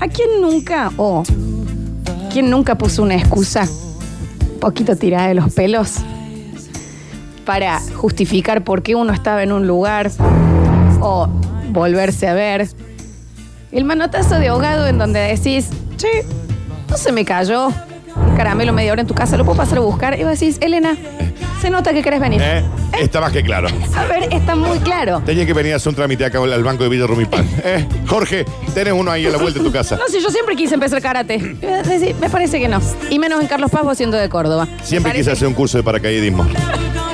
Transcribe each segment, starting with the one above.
¿A quién nunca o quién nunca puso una excusa poquito tirada de los pelos para justificar por qué uno estaba en un lugar o volverse a ver? El manotazo de ahogado en donde decís, che, no se me cayó caramelo media hora en tu casa, lo puedo pasar a buscar. Y vos decís, Elena, se nota que querés venir. ¿Eh? Está más que claro. A ver, está muy claro. Tenía que venir a hacer un trámite acá al banco de Villa Rumipal. ¿Eh? Jorge, tenés uno ahí a la vuelta de tu casa. No sé, yo siempre quise empezar karate. Decís, Me parece que no. Y menos en Carlos Paz vos siendo de Córdoba. Siempre Me quise parece hacer un curso de paracaidismo.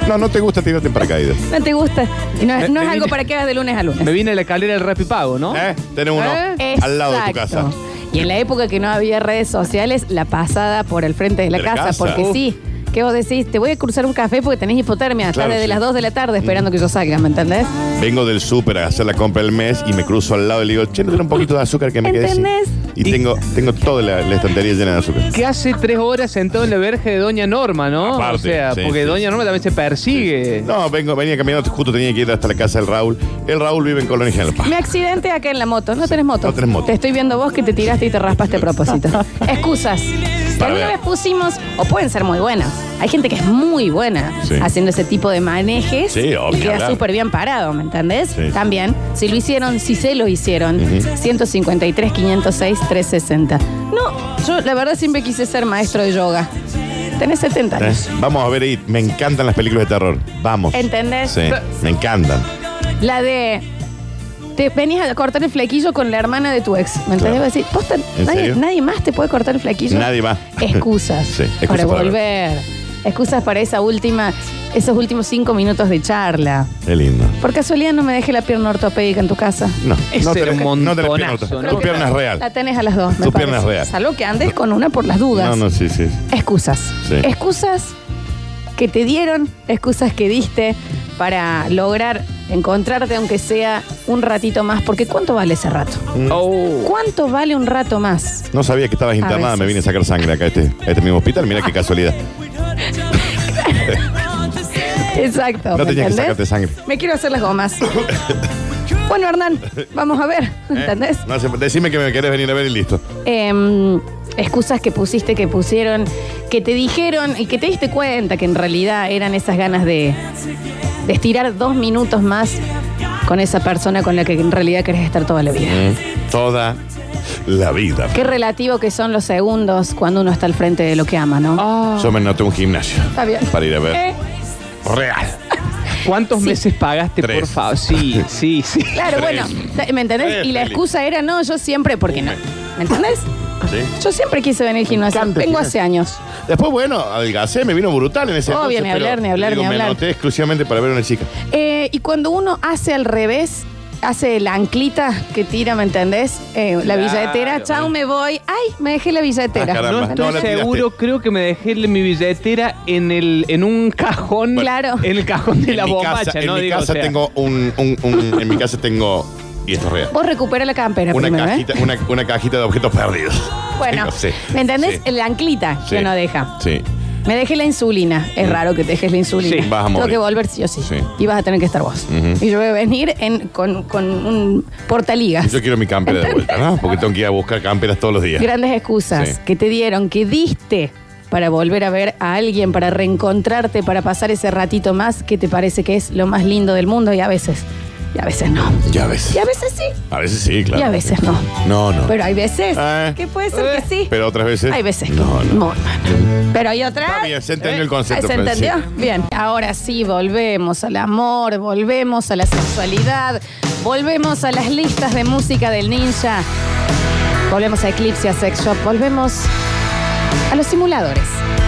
No, no te gusta tirarte en paracaídas. que No te gusta. Y no, es- Me- no es algo vine- para que hagas de lunes a lunes. Me viene la escalera del Rapipago, ¿no? ¿Eh? Tenés uno ¿Eh? al lado de tu casa. Exacto. Y en la época que no había redes sociales, la pasada por el frente de la De la casa, casa. porque Uf. sí. ¿Qué vos decís? Te voy a cruzar un café porque tenés hipotermia. Claro, Estás desde sí. las 2 de la tarde esperando que yo salga, ¿me entendés? Vengo del súper a hacer la compra del mes y me cruzo al lado y le digo, che, ¿no tenés un poquito de azúcar que me quede sin?" ¿Entendés? Y tengo, tengo toda la, la estantería llena de azúcar. Que hace tres horas sentado en la verja de Doña Norma, ¿no? Aparte, o sea, sí, porque sí, Doña sí. Norma también se persigue. No, vengo, venía caminando, justo tenía que ir hasta la casa del Raúl. El Raúl vive en Colonia General Paz. Me accidenté acá en la moto. No tenés moto. No tenés moto. Te estoy viendo vos que te tiraste y te raspaste a propósito. Excusas. Que Para alguna ver. vez pusimos, o pueden ser muy buenas. Hay gente que es muy buena Sí. haciendo ese tipo de manejes Sí, obvio, y queda súper bien parado, ¿me entendés? Sí. También, si lo hicieron, si se lo hicieron, 153, 506, 360. No, yo la verdad siempre quise ser maestro de yoga. Tenés 70 ¿Eh? años. Vamos a ver ahí. Me encantan las películas de terror. Vamos. ¿Entendés? Sí, me encantan. La de. Te venías a cortar el flequillo con la hermana de tu ex. ¿Me entendés? Claro. Vas a decir, posta, ¿En nadie, serio? nadie más te puede cortar el flequillo. Nadie más. Excusas. Sí, excusas para para volver. Excusas para esa última, esos últimos cinco minutos de charla. Qué lindo. Por casualidad no me dejé la pierna ortopédica en tu casa. No, no tenés, un no tenés pierna, montonazo. ¿no? Tu pierna es real. La tenés a las dos. me Tu pierna parece. es real. Salvo que andes con una por las dudas. No, no, sí, sí. Excusas. Sí. Excusas que te dieron, excusas que diste para lograr encontrarte, aunque sea un ratito más. Porque ¿cuánto vale ese rato? Oh. ¿Cuánto vale un rato más? No sabía que estabas internada, veces. me vine a sacar sangre acá a este, a este mismo hospital. Mira qué casualidad. Exacto. No ¿me tenías que entendés? sacarte sangre. Me quiero hacer las gomas. bueno, Hernán, vamos a ver. ¿Eh? ¿Entendés? No decime que me querés venir a ver y listo. Em, excusas que pusiste, que pusieron, que te dijeron y que te diste cuenta que en realidad eran esas ganas de, de estirar dos minutos más con esa persona con la que en realidad querés estar toda la vida. Mm, Toda la vida. Qué relativo que son los segundos cuando uno está al frente de lo que ama, ¿no? Yo me noté un gimnasio Está bien. para ir a ver. Eh, Real. ¿Cuántos Sí. meses pagaste, Tres. por favor? Sí, sí, sí. Claro, Tres. bueno, ¿me entendés? Tres, Y la Feli. excusa era, no, yo siempre, porque no. ¿Me entendés? ¿Sí? Yo siempre quise venir al gimnasio. encanta el Vengo hace años. Después, bueno, adelgacé, me vino brutal en ese Obvio, entonces, ni pero hablar, ni hablar, digo, ni Me hablar. anoté exclusivamente para ver a una chica. Eh, y cuando uno hace al revés, hace la anclita que tira, ¿me entendés? Eh, la Claro. billetera, chao, me voy. Ay, me dejé la billetera. Ah, caramba. No No, estoy la tiraste. seguro, creo que me dejé mi billetera en el en un cajón. Claro. En el cajón de la mi bombacha, casa, en ¿no? mi Digo, o casa sea, tengo un, un- un- en mi casa tengo y esto es real. Vos recupera la campera Una primero, cajita, ¿eh? una, una cajita de objetos perdidos. Bueno, sí. ¿me entendés? Sí. La anclita Sí. que no deja. Sí. Me dejé la insulina. Es raro que te dejes la insulina. Sí, vas a Tengo morir. que volver sí o sí. Sí. Y vas a tener que estar vos. Ujú. Y yo voy a venir en- con, con un portaligas. Yo quiero mi campera de vuelta, ¿no? Porque tengo que ir a buscar camperas todos los días. Grandes excusas Sí. que te dieron, que diste para volver a ver a alguien, para reencontrarte, para pasar ese ratito más que te parece que es lo más lindo del mundo y a veces, y a veces no. Ya a veces. Y a veces sí, A veces sí, claro. y a veces no. No, no. Pero hay veces Eh. que puede ser que sí. Pero otras veces. Hay veces que No, no. Mal. Pero hay otras. Está bien, se entendió el concepto, ¿Se pero entendió? Bien. Ahora sí, volvemos al amor, volvemos a la sexualidad, volvemos a las listas de música del ninja, volvemos a Eclipse, a Sex Shop, volvemos a los simuladores.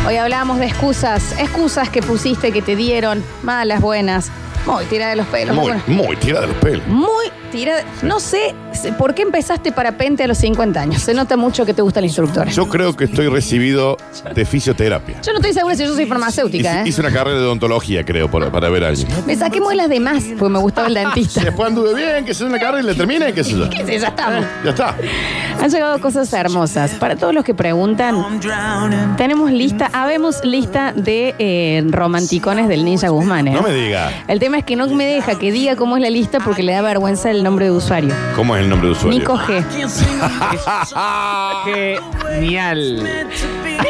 Hoy hablábamos de excusas, excusas que pusiste, que te dieron, malas, buenas, muy tira de los pelos. Muy, muy tira de los pelos. muy tira. No sé por qué empezaste parapente a los 50 años. Se nota mucho que te gusta el instructor. Yo creo que estoy recibido de fisioterapia. Yo no estoy segura si yo soy farmacéutica, Hice, ¿eh? hice una carrera de odontología, creo, para, para ver a alguien. Me saqué muelas de más porque me gustaba el dentista. Después anduve bien, que se una carrera y le termine, qué sé yo. ¿Qué sé? Ya estamos. Ya está. Han llegado cosas hermosas. Para todos los que preguntan, tenemos lista, habemos lista de eh, romanticones del Ninja Guzmán. ¿eh? No me diga. El tema es que no me deja que diga cómo es la lista porque le da vergüenza el nombre de usuario. ¿Cómo es el nombre de usuario? Nico G. Genial.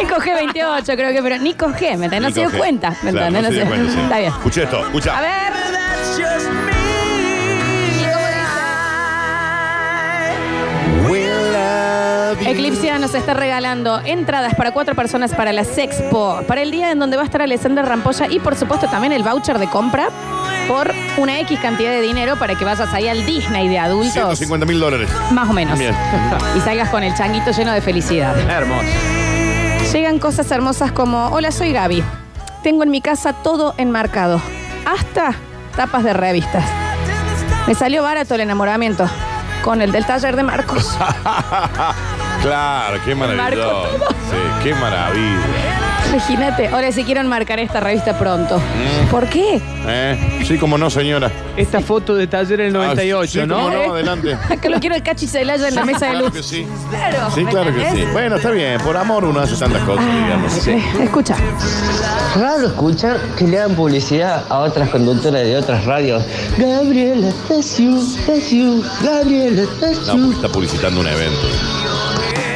Nico G28, creo que, pero Nico G, ¿me entendés? No se Nico dio G. cuenta, ¿me Claro, entendés? no se dio cuenta, sí. Está bien. Escucha esto, escucha. A ver. Eclipsia nos está regalando entradas para cuatro personas para la Sexpo, para el día en donde va a estar Alessandra Rampolla y por supuesto también el voucher de compra por una X cantidad de dinero para que vayas ahí al Disney de adultos. 150 mil dólares. Más o menos. Bien. Y salgas con el changuito lleno de felicidad. Hermoso. Llegan cosas hermosas como, hola, soy Gaby. Tengo en mi casa todo enmarcado, hasta tapas de revistas. Me salió barato el enamoramiento con el del taller de Marcos. Claro, qué maravilloso. Marco todo. Sí, qué maravilla. Imagínate, ahora si quiero enmarcar esta revista pronto. ¿Por qué? ¿Eh? Sí, como no, señora. Esta foto de taller del 98, Ah, sí, ¿no? no, adelante. Acá lo quiero el cachi Celaya en la mesa de Claro luz. que sí. Claro. Sí, ¿me claro que sí. Bueno, está bien. Por amor uno hace tantas cosas, digamos. Eh, Escucha. Raro escuchar que le dan publicidad a otras conductoras de otras radios. Gabriela Tessiu, Tessiu, Gabriela No, porque Tessiu. está publicitando un evento.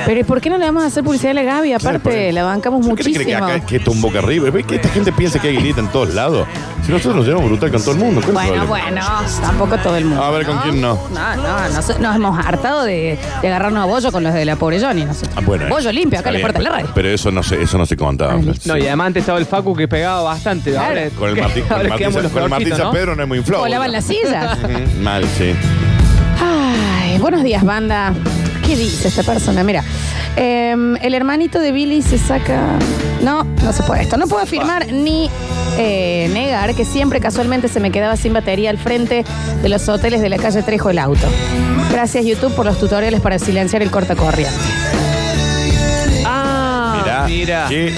Pero ¿y por qué no le vamos a hacer publicidad a la Gaby? ¿Sabe por Aparte, la bancamos ¿Por qué te muchísimo. crees que acá que esto es un boca arriba? ¿Ves que esta gente piensa que hay grita en todos lados? Si nosotros nos llevamos brutal con todo el mundo, ¿cuál es el Bueno, problema? bueno, tampoco todo el mundo. A ver, ¿con quién no? No, no, nos, nos hemos hartado de, de agarrarnos a bollo con los de la pobre Johnny. No sé. Ah, bueno, bollo limpio, acá está le bien, importa la radio. Pero eso no se, eso no se contaba. Sí. No, y además antes estaba el Facu que pegaba bastante. Claro. Ahora- Con el Martín, con el ahora Martín, quedamos los con el Martín peorcitos, San ¿no? Pedro no es muy inflado. Volaban las sillas. Ujú, Mal, sí. Ay, buenos días, banda. ¿Qué dice esta persona? Mira, em, el hermanito de Billy se saca. No, no se puede esto. No puedo afirmar ni eh, negar que siempre casualmente se me quedaba sin batería al frente de los hoteles de la calle Trejo el auto. Gracias, YouTube, por los tutoriales para silenciar el cortacorriente. Ah, Mirá, mira. qué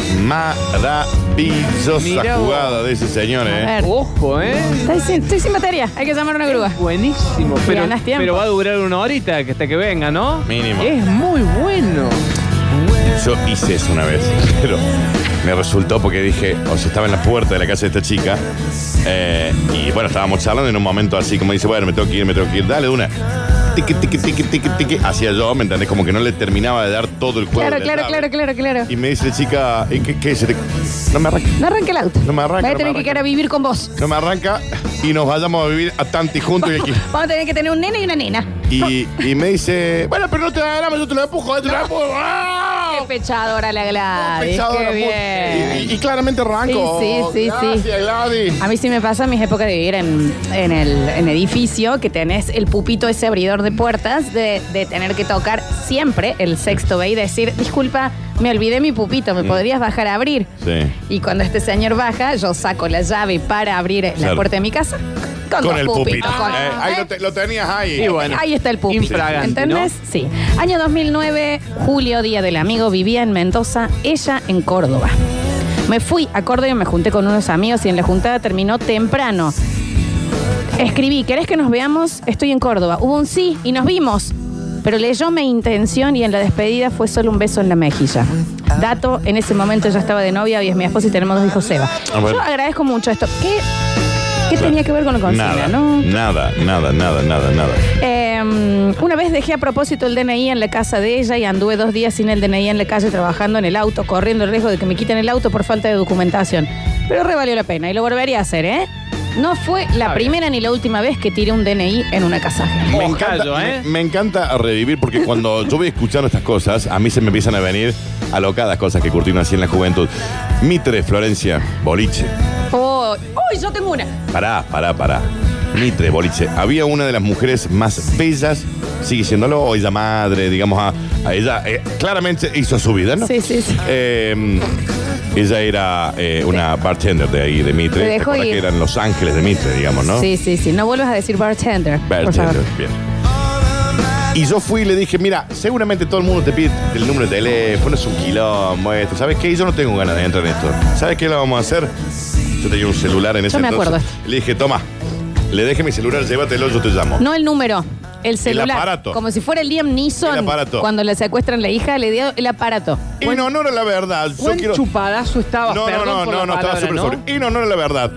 maravillosa Mirá vos. jugada de ese señor, A ¿eh? ver. Ojo, ¿eh? Estoy sin, estoy sin batería, hay que llamar a una grúa. Buenísimo. Pero, tiempo. pero va a durar una horita que hasta que venga, ¿no? Mínimo. Es muy bueno. Yo hice eso una vez, pero me resultó porque dije, o sea, estaba en la puerta de la casa de esta chica, eh, y bueno, estábamos charlando en un momento así, como dice, bueno, me tengo que ir, me tengo que ir, dale de una. Tiqui, tiqui, tiqui, tiqui, tiqui. Hacía yo, ¿me entendés? Como que no le terminaba de dar todo el juego. Claro, claro, claro, claro, claro. Y me dice la chica, ¿y qué, qué? Se te- No me arranca. No arranque el auto. No me arranca, Voy a no me tener que arranca. quedar a vivir con vos. No me arranca y nos vayamos a vivir a Tanti juntos y aquí. Vamos a tener que tener un nene y una nena. Y, y me dice, bueno, pero no te da drama, yo te lo empujo, te lo empujo. ¡Ah! Qué pechadora la Gladys. Qué bien. Y, claramente arranco. Sí, sí, sí, Gracias, sí. Gladys. A mí sí me pasa en mis épocas de vivir en, en el en edificio que tenés el pupito ese abridor de puertas de, de tener que tocar siempre el sexto B y decir, disculpa, me olvidé mi pupito, ¿me podrías bajar a abrir? Mm. Sí. Y cuando este señor baja, yo saco la llave para abrir la Claro. puerta de mi casa con, Con dos el pupito. con- Eh, ahí lo, te- lo tenías ahí. Y bueno. Ahí está el pupito. Infragante, ¿Entendés? Sí. Año 2009, julio, Día del Amigo, vivía en Mendoza, ella en Córdoba. Me fui a Córdoba y me junté con unos amigos y en la juntada terminó temprano. Escribí, ¿querés que nos veamos? Estoy en Córdoba. Hubo un sí y nos vimos. Pero leyó mi intención y en la despedida fue solo un beso en la mejilla. Dato, en ese momento yo estaba de novia y es mi esposa y tenemos dos hijos Seba. Ah, bueno. Yo agradezco mucho esto. ¿Qué, qué tenía que ver con la consigna, Nada, no? nada, nada, nada, nada, nada. Eh, una vez dejé a propósito el DNI en la casa de ella y anduve dos días sin el DNI en la calle trabajando en el auto, corriendo el riesgo de que me quiten el auto por falta de documentación. Pero re valió la pena y lo volvería a hacer, ¿eh? No fue la primera ni la última vez que tiré un DNI en una casa ajena. Me encanta, ¿eh? me, me encanta revivir porque cuando yo voy escuchando estas cosas, a mí se me empiezan a venir alocadas cosas que curtieron así en la juventud. Mitre, Florencia, boliche. ¡Uy, yo tengo una! Pará, pará, pará. Mitre, boliche. Había una de las mujeres más bellas, sigue siéndolo, o ella madre, digamos, a, a ella. eh, claramente hizo su vida, ¿no? Sí, sí, sí. Eh, ella era eh, una bartender de ahí, de Mitre. Te ¿Te dejó ir. que eran Los Ángeles de Mitre, digamos, no? Sí, sí, sí. No vuelvas a decir bartender. por Bartender, favor. bien. Y yo fui y le dije, mira, seguramente todo el mundo te pide el número de teléfono, es un quilombo esto. ¿Sabes qué? Yo no tengo ganas de entrar en esto. ¿Sabes qué lo vamos a hacer? Yo tenía un celular en ese Yo me entonces. acuerdo. Le dije, toma, le dejé mi celular, llévatelo, yo te llamo. No el número, el celular. aparato. Como si fuera el Liam Neeson. El aparato. Cuando le secuestran la hija, le dio el aparato. Y no, no era la verdad. Yo Buen quiero... chupadazo estaba, No, no, perdón no, por no, la no, estaba palabra, súper sobrio. Y no, no era la verdad.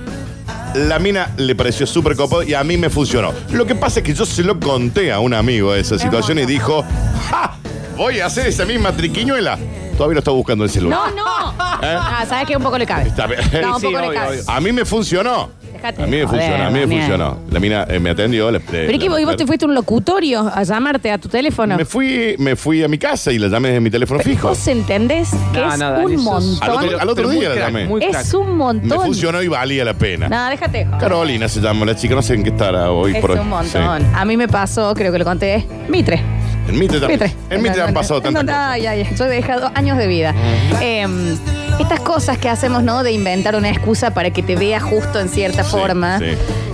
La mina le pareció súper copado y a mí me funcionó. Lo que pasa es que yo se lo conté a un amigo de esa situación y dijo, ¡Ja! Voy a hacer esa misma triquiñuela. Todavía lo está buscando el celular. No, no. ¿Eh? Ah, sabes que un poco le cabe. Está bien. No, un Sí, poco le obvio, cabe. obvio. A mí me funcionó. Déjate A mí me joder, funcionó, a mí me Daniel. funcionó. La mina eh, me atendió. le- Pero es que la vos, y vos te fuiste a un locutorio a llamarte a tu teléfono. Me fui, me fui a mi casa y la llamé desde mi teléfono fijo. ¿Vos entendés que No, es no, Dani, un sos- montón? Al otro- al otro Pero muy día la crack, llamé. muy crack. es un montón. Me funcionó y valía la pena. No, déjate. joder. Carolina se llama la chica, no sé en qué estará hoy Es por hoy. un montón. Sí. A mí me pasó, creo que lo conté, Mitre. En Mitre también. Mitre. En Mitre han pasado tantas No, cosas. Ay, ay, yo he dejado años de vida. Eh, estas cosas que hacemos, ¿no? De inventar una excusa para que te vea justo en cierta Sí, forma. sí.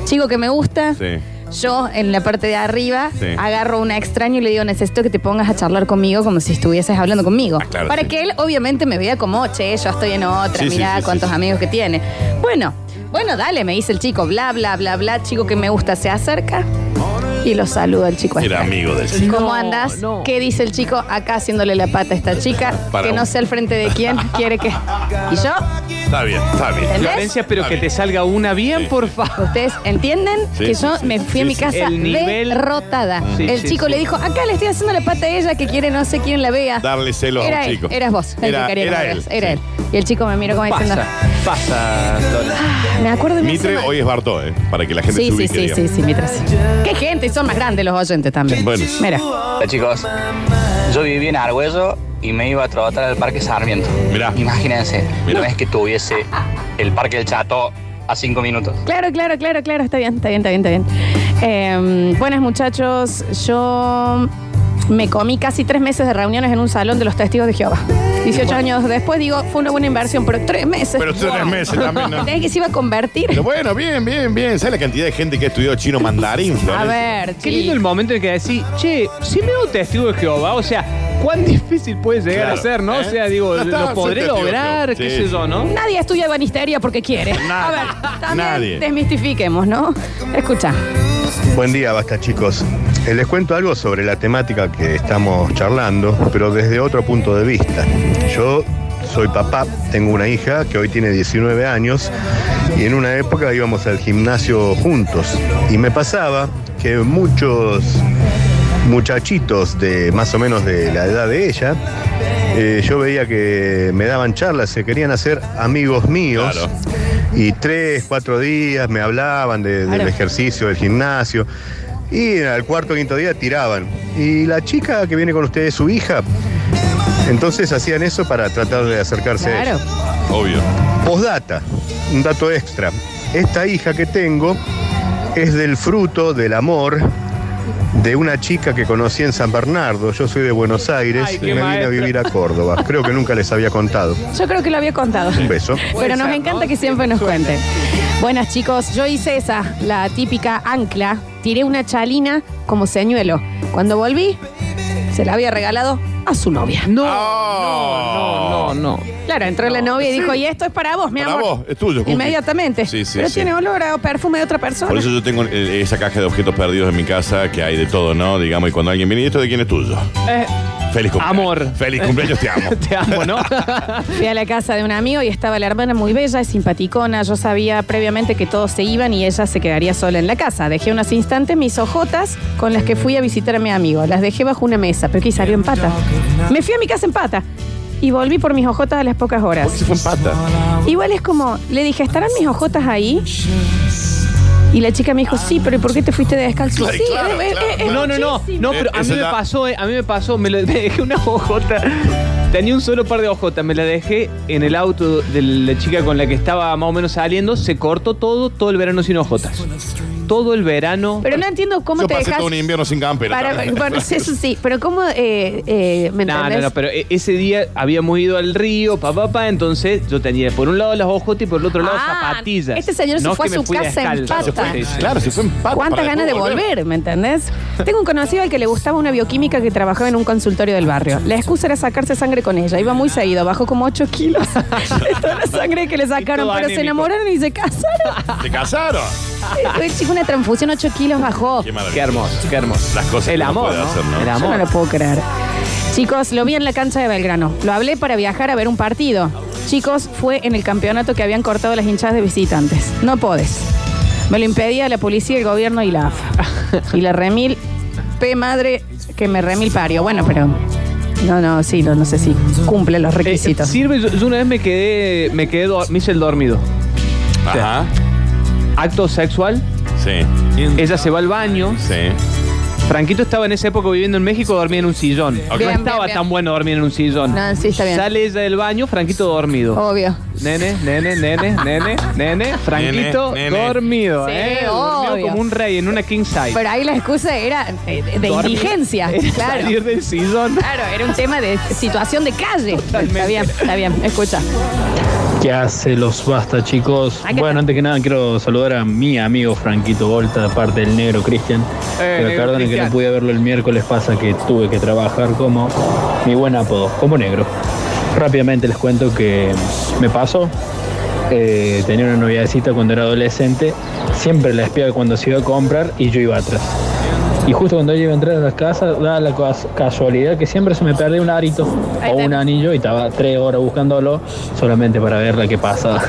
Chico que me gusta. Sí. Yo en la parte de arriba Sí. agarro una extraño y le digo, necesito que te pongas a charlar conmigo como si estuvieses hablando conmigo. Ah, claro, Para sí. que él obviamente me vea como, che, yo estoy en otra, Sí, sí, mirá sí, sí, cuántos sí. amigos que tiene. Bueno, bueno, dale, me dice el chico, bla, bla, bla, bla, chico que me gusta, se acerca y lo saluda el chico. Era este. amigo del chico. ¿Cómo No, andas? no. ¿Qué dice el chico acá haciéndole la pata a esta chica? Para que no sé al frente de quién quiere que. ¿Y yo? Está bien, está bien. ¿Entendés? Florencia, pero Está que bien. te salga una bien, Sí, por sí. favor. ¿Ustedes entienden Sí, que sí, yo sí. me fui a Sí, mi sí. casa El nivel- derrotada? Sí, el sí, chico sí. le dijo, acá le estoy haciendo la pata a ella que quiere no sé quién la vea. Darle celos a Era un él, chico. eras vos. el Era- que quería que era me él, veas, Era sí. él. Y el chico me miró como diciendo, Pasa, pasa, Lola. "Ah, me acuerdo de mi Mitre semana". hoy es Bartó, ¿eh? Para que la gente Sí, se sí, ubique, sí, digamos. sí, sí, Mitre. sí. Qué gente, y son más grandes los oyentes también. Bueno. Mira. Hola chicos, yo viví en Argüello y me iba a trotar al Parque Sarmiento. Mirá. Imagínense, Mirá. no es que tuviese el Parque del Chato a cinco minutos. Claro, claro, claro, claro, está bien, está bien, está bien, está bien. Eh, buenas muchachos, yo me comí casi tres meses de reuniones en un salón de los testigos de Jehová. 18 años después digo, fue una buena inversión, pero tres meses. Pero tres meses también, ¿no? ¿Entendés que se iba a convertir? Pero bueno, bien, bien, bien. ¿Sabes la cantidad de gente que ha estudiado chino mandarín? A ver, Qué lindo el momento en que decís, che, si me hago testigo de Jehová, o sea, cuán difícil puede llegar Claro, a ser, ¿no? ¿eh? O sea, digo, Ya está, lo podré lograr, qué Sí, sé sí. yo, ¿no? Nadie estudia banisteria porque quiere. Nadie. A ver, también Nadie. desmistifiquemos, ¿no? Escucha. Buen día, basta chicos. Eh, Les cuento algo sobre la temática que estamos charlando, pero desde otro punto de vista. Yo soy papá, tengo una hija que hoy tiene 19 años y en una época íbamos al gimnasio juntos y me pasaba que muchos muchachitos de más o menos de la edad de ella, eh, yo veía que me daban charlas, se querían hacer amigos míos. Claro. Y tres, cuatro días me hablaban de- del ejercicio, del gimnasio. Y al cuarto o quinto día tiraban. Y la chica que viene con ustedes es su hija. Entonces hacían eso para tratar de acercarse a Claro. ella. Obvio. Postdata, un dato extra. Esta hija que tengo es del fruto del amor de una chica que conocí en San Bernardo. Yo soy de Buenos Aires Ay, y me vine a vivir a Córdoba. Creo que nunca les había contado. Yo creo que lo había contado. Un beso. Pero nos encanta que siempre nos cuenten. Buenas chicos, yo hice esa, la típica ancla. Tiré una chalina como señuelo. Cuando volví, se la había regalado a su novia. No, Oh. no, no, no, no. Claro, entró la novia y dijo, y esto es para vos, mi Para amor. vos, es tuyo, Cookie. Inmediatamente. Sí, sí, Pero sí. tiene olor a perfume de otra persona. Por eso yo tengo eh, esa caja de objetos perdidos en mi casa que hay de todo, ¿no? Digamos, y cuando alguien viene, ¿y esto de quién es tuyo? Eh, Feliz cumpleaños. Amor. Feliz cumpleaños, te amo. te amo, ¿no? Fui a la casa de un amigo y estaba la hermana muy bella y simpaticona. Yo sabía previamente que todos se iban y ella se quedaría sola en la casa. Dejé unos instantes mis ojotas con las que fui a visitar a mi amigo. Las dejé bajo una mesa, pero que salió en pata. Me fui a mi casa en pata y volví por mis ojotas a las pocas horas. Se fue en pata. Igual es como, le dije, ¿estarán mis ojotas ahí? Y la chica me dijo, sí, pero ¿y por qué te fuiste descalzo? Claro, sí, claro, es- es- claro. es No, no, no, no, pero a mí Eso me ya- pasó, eh, a mí me pasó, me, lo- me dejé una ojota. Tenía un solo par de ojotas, me la dejé en el auto de la chica con la que estaba más o menos saliendo, se cortó todo, todo el verano sin ojotas. Todo el verano. Pero no entiendo cómo Yo te pasé dejas... todo un invierno sin campera. Para, también. bueno, eso sí, pero ¿cómo, eh, eh, me No, entendés? no, no, pero e- ese día habíamos ido al río, papá, papá, entonces yo tenía por un lado las ojotas y por el otro lado Ah, zapatillas. este señor se No fue que a me su fui casa en descalzo. pata. Se fue- Sí, sí. Claro, se fue en pata. ¿Cuántas para ganas de después volver, me entendés? Tengo un conocido al que le gustaba una bioquímica que trabajaba en un consultorio del barrio. La excusa era sacarse sangre con ella. Iba muy seguido, bajó como 8 kilos de toda la sangre que le sacaron, pero se anémico. enamoraron y se casaron. ¿Se casaron? Fue, chico, una transfusión, 8 kilos bajó. Qué maravilla. Qué hermoso, qué hermoso. Las cosas El que uno amor, puede ¿no? hacer, ¿no? El Yo amor. no lo puedo creer. Chicos, lo vi en la cancha de Belgrano. Lo hablé para viajar a ver un partido. Chicos, fue en el campeonato que habían cortado las hinchadas de visitantes. No podés. Me lo impedía la policía, el gobierno y la AFA. y la remil, P madre, que me remil parió. Bueno, pero. No, no, sí, no, no sé si cumple los Eh, requisitos. sirve, yo, yo una vez me quedé, me quedé, do- me hice el dormido. Ajá. Acto sexual, Sí. ella se va al baño. Sí. Franquito estaba en esa época viviendo en México, dormía en un sillón. No Bien, estaba bien, bien. tan bueno dormir en un sillón. No, sí, está bien. Sale ella del baño, Franquito dormido. Obvio. Nene, nene, nene, nene, nene, Franquito Nene, nene. dormido, Sí, ¿eh? Obvio. como un rey en una king size. Pero ahí la excusa era eh, de, de Dormir. indigencia. Claro. Salir del sillón. Claro, era un tema de situación de calle. Totalmente. Está bien, está bien. Escucha. ¿Qué hace los basta, chicos? Bueno, antes que nada quiero saludar a mi amigo Franquito Volta, de parte del negro Cristian. Pero negro perdonen que no pude verlo el miércoles, pasa que tuve que trabajar como mi buen apodo, como negro. Rápidamente les cuento que me pasó. eh, tenía una noviecita cuando era adolescente, siempre la espiaba cuando se iba a comprar y yo iba atrás. Y justo cuando ella iba a entrar a la casa, da la cas- casualidad que siempre se me perdía un arito o un anillo y estaba tres horas buscándolo solamente para ver la que pasa.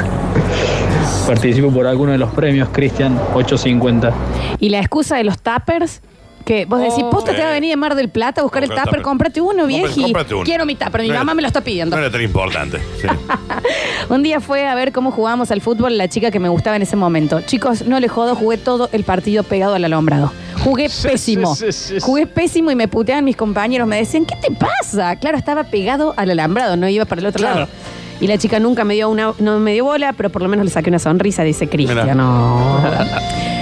Participo por alguno de los premios, Cristian, 850. Y la excusa de los tuppers, que vos decís, Oh. posta te va a venir de Mar del Plata a buscar el tupper, tupper. cómprate uno, Compra- vieji. cómprate uno. Quiero mi tupper, mi No era- mamá me lo está pidiendo. No era tan importante. Sí. Un día fue a ver cómo jugábamos al fútbol la chica que me gustaba en ese momento. Chicos, no le jodo, jugué todo el partido pegado al alambrado. Jugué Sí, pésimo. sí, sí, sí. Jugué pésimo y me puteaban mis compañeros. Me decían, ¿qué te pasa? Claro, estaba pegado al alambrado, no iba para el otro Claro. lado. Y la chica nunca me dio una, no me dio bola, pero por lo menos le saqué una sonrisa, dice Cristian. No.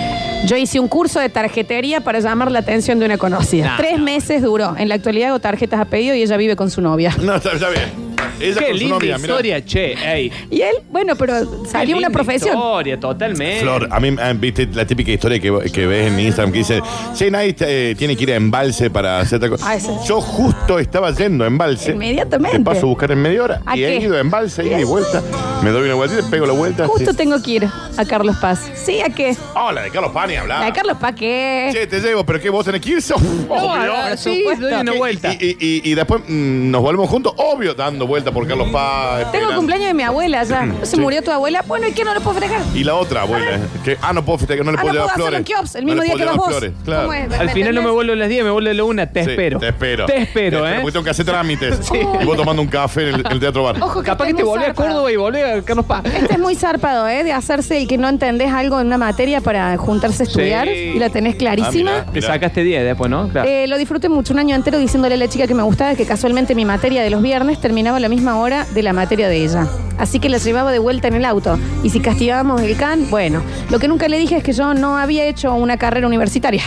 Yo hice un curso de tarjetería para llamar la atención de una conocida. No, Tres meses duró. En la actualidad hago tarjetas a pedido y ella vive con su novia. No, está, está bien. Ella Qué con su linda novia, mira. historia, che, ey. Y él, bueno, pero Qué salió una linda profesión. historia, totalmente. Flor, a mí ah, viste la típica historia que, que ves en Instagram que dice, si nadie eh, tiene que ir a embalse para hacer tal cosa. Ah. Yo justo estaba yendo a embalse. Inmediatamente. Te paso a buscar en media hora. ¿A y he qué? ido a embalse, ida y vuelta. Me doy una vuelta y pego la vuelta. Justo sí. tengo que ir a Carlos Paz. ¿Sí? ¿A qué? Oh, la de Carlos Pani ¿La hablaba. de Carlos Paz qué? Che, te llevo, pero ¿qué vos tenés que ir? So- Obvio. por sí, doy una vuelta. Y, y- y- y después mm, nos volvemos juntos, obvio, dando vuelta por Carlos Paz. Tengo esperando. cumpleaños de mi abuela ya. ¿No se Sí. murió tu abuela? Bueno, ¿y qué no le puedo festejar? Y la otra abuela, que, ah, no puedo festejar, no le Ah, no puedo puedo llevar hacerlo flores. en Kiops, el No mismo le día puedo que llevar vos. flores, claro. ¿Cómo es? Al ¿Me final no me vuelvo a las 10, me vuelvo a la 1, te Sí, espero. Te espero. Te espero, ¿eh? Porque tengo que hacer trámites. Y vos tomando un café en el, en el teatro bar. Ojo, que Capaz que te es muy volvés a. Córdoba y volvés a Carlos Paz. Este es muy zarpado, ¿eh? De hacerse el que no entendés algo en una materia para juntarse a estudiar Sí. y la tenés clarísima. Ah, Te sacaste 10 después, ¿no? Claro. Eh, lo disfruté mucho un año entero diciéndole a la chica que me gustaba que casualmente mi materia de los viernes terminaba la misma hora de la materia de ella. Así que la llevaba de vuelta en el auto. Y si castigábamos el CAN, bueno. Lo que nunca le dije es que yo no había hecho una carrera universitaria.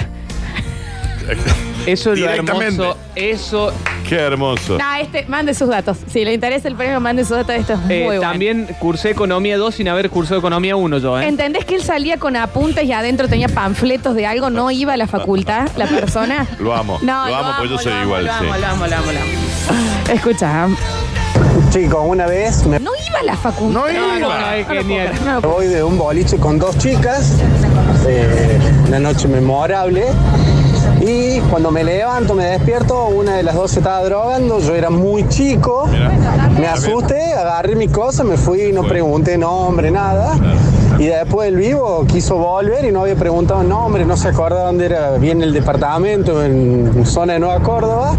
eso es lo hermoso. Eso Qué hermoso. Ah, este, mande sus datos. Si le interesa el premio, mande sus datos. Esto es muy Eh, bueno. también cursé Economía 2 sin haber cursado Economía 1 yo, ¿eh? ¿Entendés que él salía con apuntes y adentro tenía panfletos de algo? ¿No iba a la facultad la persona? Lo amo. No, lo amo, porque yo soy lo amo, igual. Lo sí. amo, lo amo, lo amo, lo amo. Escucha, Chicos, una vez me no iba a la facultad. No iba. no, Ay, no lo puedo genial. creer, no lo puedo voy de un boliche con dos chicas, eh, una noche memorable. Y cuando me levanto, me despierto, una de las dos se estaba drogando, yo era muy chico, me asusté, agarré mi cosa, me fui, no pregunté nombre, nada. Y después el vivo quiso volver y no había preguntado nombre, no se acordaba dónde era bien el departamento, en zona de Nueva Córdoba.